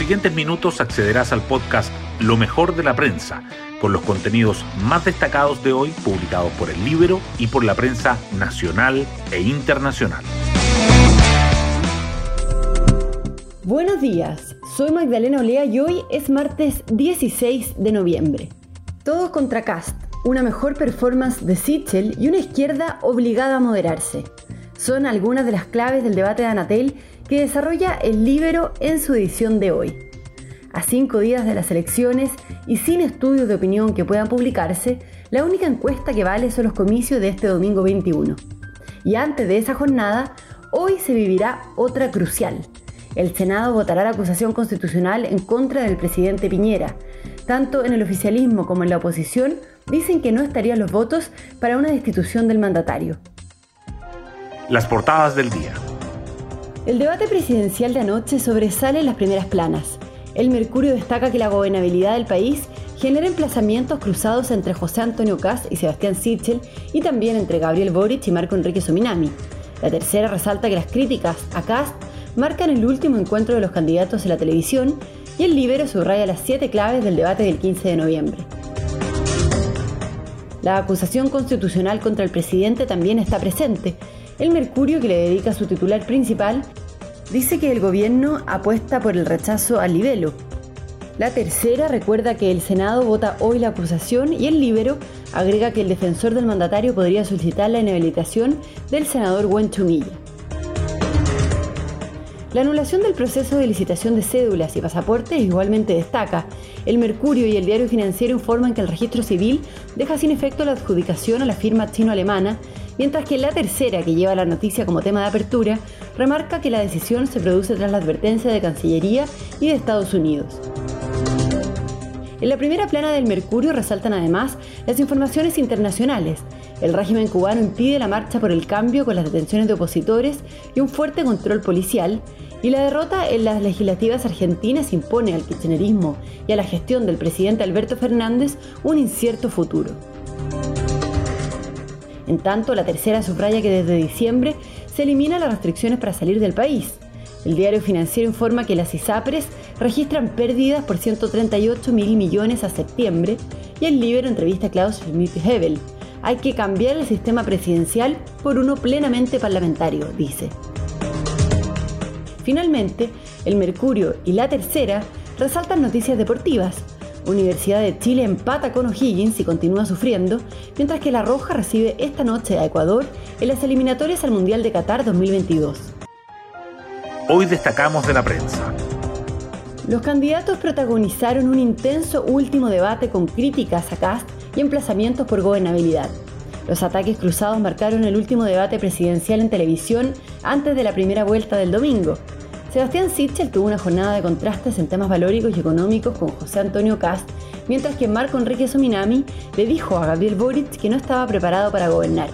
siguientes minutos accederás al podcast Lo mejor de la prensa, con los contenidos más destacados de hoy publicados por el libro y por la prensa nacional e internacional. Buenos días, soy Magdalena Olea y hoy es martes 16 de noviembre. Todos contra Cast, una mejor performance de Sichel y una izquierda obligada a moderarse. Son algunas de las claves del debate de Anatel que desarrolla el Libero en su edición de hoy. A cinco días de las elecciones y sin estudios de opinión que puedan publicarse, la única encuesta que vale son los comicios de este domingo 21. Y antes de esa jornada, hoy se vivirá otra crucial. El Senado votará la acusación constitucional en contra del presidente Piñera. Tanto en el oficialismo como en la oposición dicen que no estarían los votos para una destitución del mandatario. Las portadas del día. El debate presidencial de anoche sobresale en las primeras planas. El Mercurio destaca que la gobernabilidad del país genera emplazamientos cruzados entre José Antonio Caz y Sebastián Sichel y también entre Gabriel Boric y Marco Enrique Sominami. La tercera resalta que las críticas a Cast marcan el último encuentro de los candidatos en la televisión y el Libero subraya las siete claves del debate del 15 de noviembre. La acusación constitucional contra el presidente también está presente, el Mercurio, que le dedica su titular principal, dice que el gobierno apuesta por el rechazo al libelo. La tercera recuerda que el Senado vota hoy la acusación y el Libero agrega que el defensor del mandatario podría solicitar la inhabilitación del senador Gwen Chumilla. La anulación del proceso de licitación de cédulas y pasaportes igualmente destaca. El Mercurio y el Diario Financiero informan que el registro civil deja sin efecto la adjudicación a la firma chino-alemana mientras que la tercera, que lleva la noticia como tema de apertura, remarca que la decisión se produce tras la advertencia de Cancillería y de Estados Unidos. En la primera plana del Mercurio resaltan además las informaciones internacionales. El régimen cubano impide la marcha por el cambio con las detenciones de opositores y un fuerte control policial, y la derrota en las legislativas argentinas impone al kirchnerismo y a la gestión del presidente Alberto Fernández un incierto futuro. En tanto, la tercera subraya que desde diciembre se eliminan las restricciones para salir del país. El diario financiero informa que las ISAPRES registran pérdidas por 138 mil millones a septiembre y el Libro entrevista a Klaus Schmidt-Hebel. Hay que cambiar el sistema presidencial por uno plenamente parlamentario, dice. Finalmente, el Mercurio y la Tercera resaltan noticias deportivas. Universidad de Chile empata con O'Higgins y continúa sufriendo, mientras que La Roja recibe esta noche a Ecuador en las eliminatorias al Mundial de Qatar 2022. Hoy destacamos de la prensa. Los candidatos protagonizaron un intenso último debate con críticas a Cast y emplazamientos por gobernabilidad. Los ataques cruzados marcaron el último debate presidencial en televisión antes de la primera vuelta del domingo, Sebastián Sichel tuvo una jornada de contrastes en temas valóricos y económicos con José Antonio Cast, mientras que Marco Enrique Sominami le dijo a Gabriel Boric que no estaba preparado para gobernar.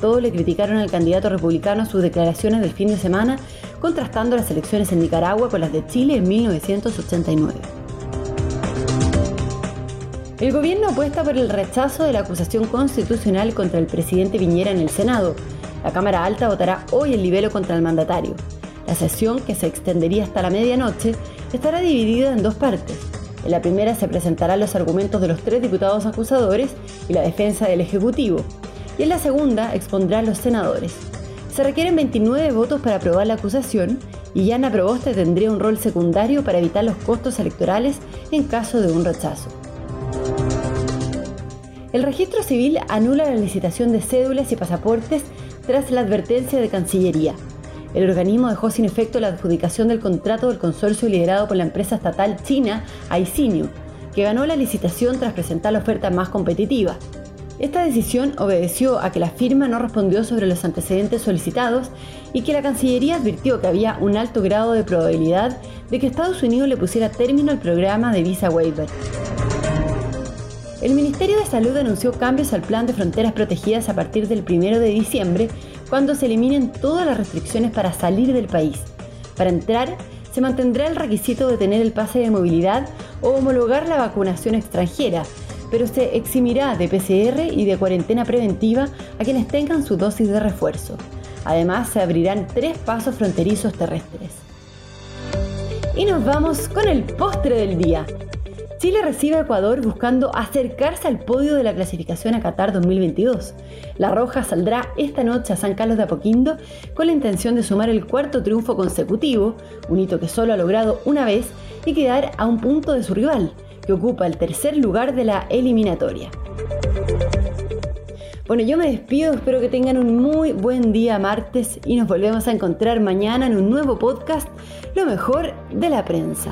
Todos le criticaron al candidato republicano sus declaraciones del fin de semana, contrastando las elecciones en Nicaragua con las de Chile en 1989. El gobierno apuesta por el rechazo de la acusación constitucional contra el presidente Piñera en el Senado. La Cámara Alta votará hoy el libelo contra el mandatario. La sesión, que se extendería hasta la medianoche, estará dividida en dos partes. En la primera se presentarán los argumentos de los tres diputados acusadores y la defensa del Ejecutivo, y en la segunda expondrán los senadores. Se requieren 29 votos para aprobar la acusación y Yana Proboste tendría un rol secundario para evitar los costos electorales en caso de un rechazo. El registro civil anula la licitación de cédulas y pasaportes tras la advertencia de Cancillería. El organismo dejó sin efecto la adjudicación del contrato del consorcio liderado por la empresa estatal china Aisinio, que ganó la licitación tras presentar la oferta más competitiva. Esta decisión obedeció a que la firma no respondió sobre los antecedentes solicitados y que la Cancillería advirtió que había un alto grado de probabilidad de que Estados Unidos le pusiera término al programa de visa waiver. El Ministerio de Salud anunció cambios al plan de fronteras protegidas a partir del 1 de diciembre cuando se eliminen todas las restricciones para salir del país. Para entrar, se mantendrá el requisito de tener el pase de movilidad o homologar la vacunación extranjera, pero se eximirá de PCR y de cuarentena preventiva a quienes tengan su dosis de refuerzo. Además, se abrirán tres pasos fronterizos terrestres. Y nos vamos con el postre del día. Chile recibe a Ecuador buscando acercarse al podio de la clasificación a Qatar 2022. La Roja saldrá esta noche a San Carlos de Apoquindo con la intención de sumar el cuarto triunfo consecutivo, un hito que solo ha logrado una vez, y quedar a un punto de su rival, que ocupa el tercer lugar de la eliminatoria. Bueno, yo me despido, espero que tengan un muy buen día martes y nos volvemos a encontrar mañana en un nuevo podcast, Lo mejor de la prensa.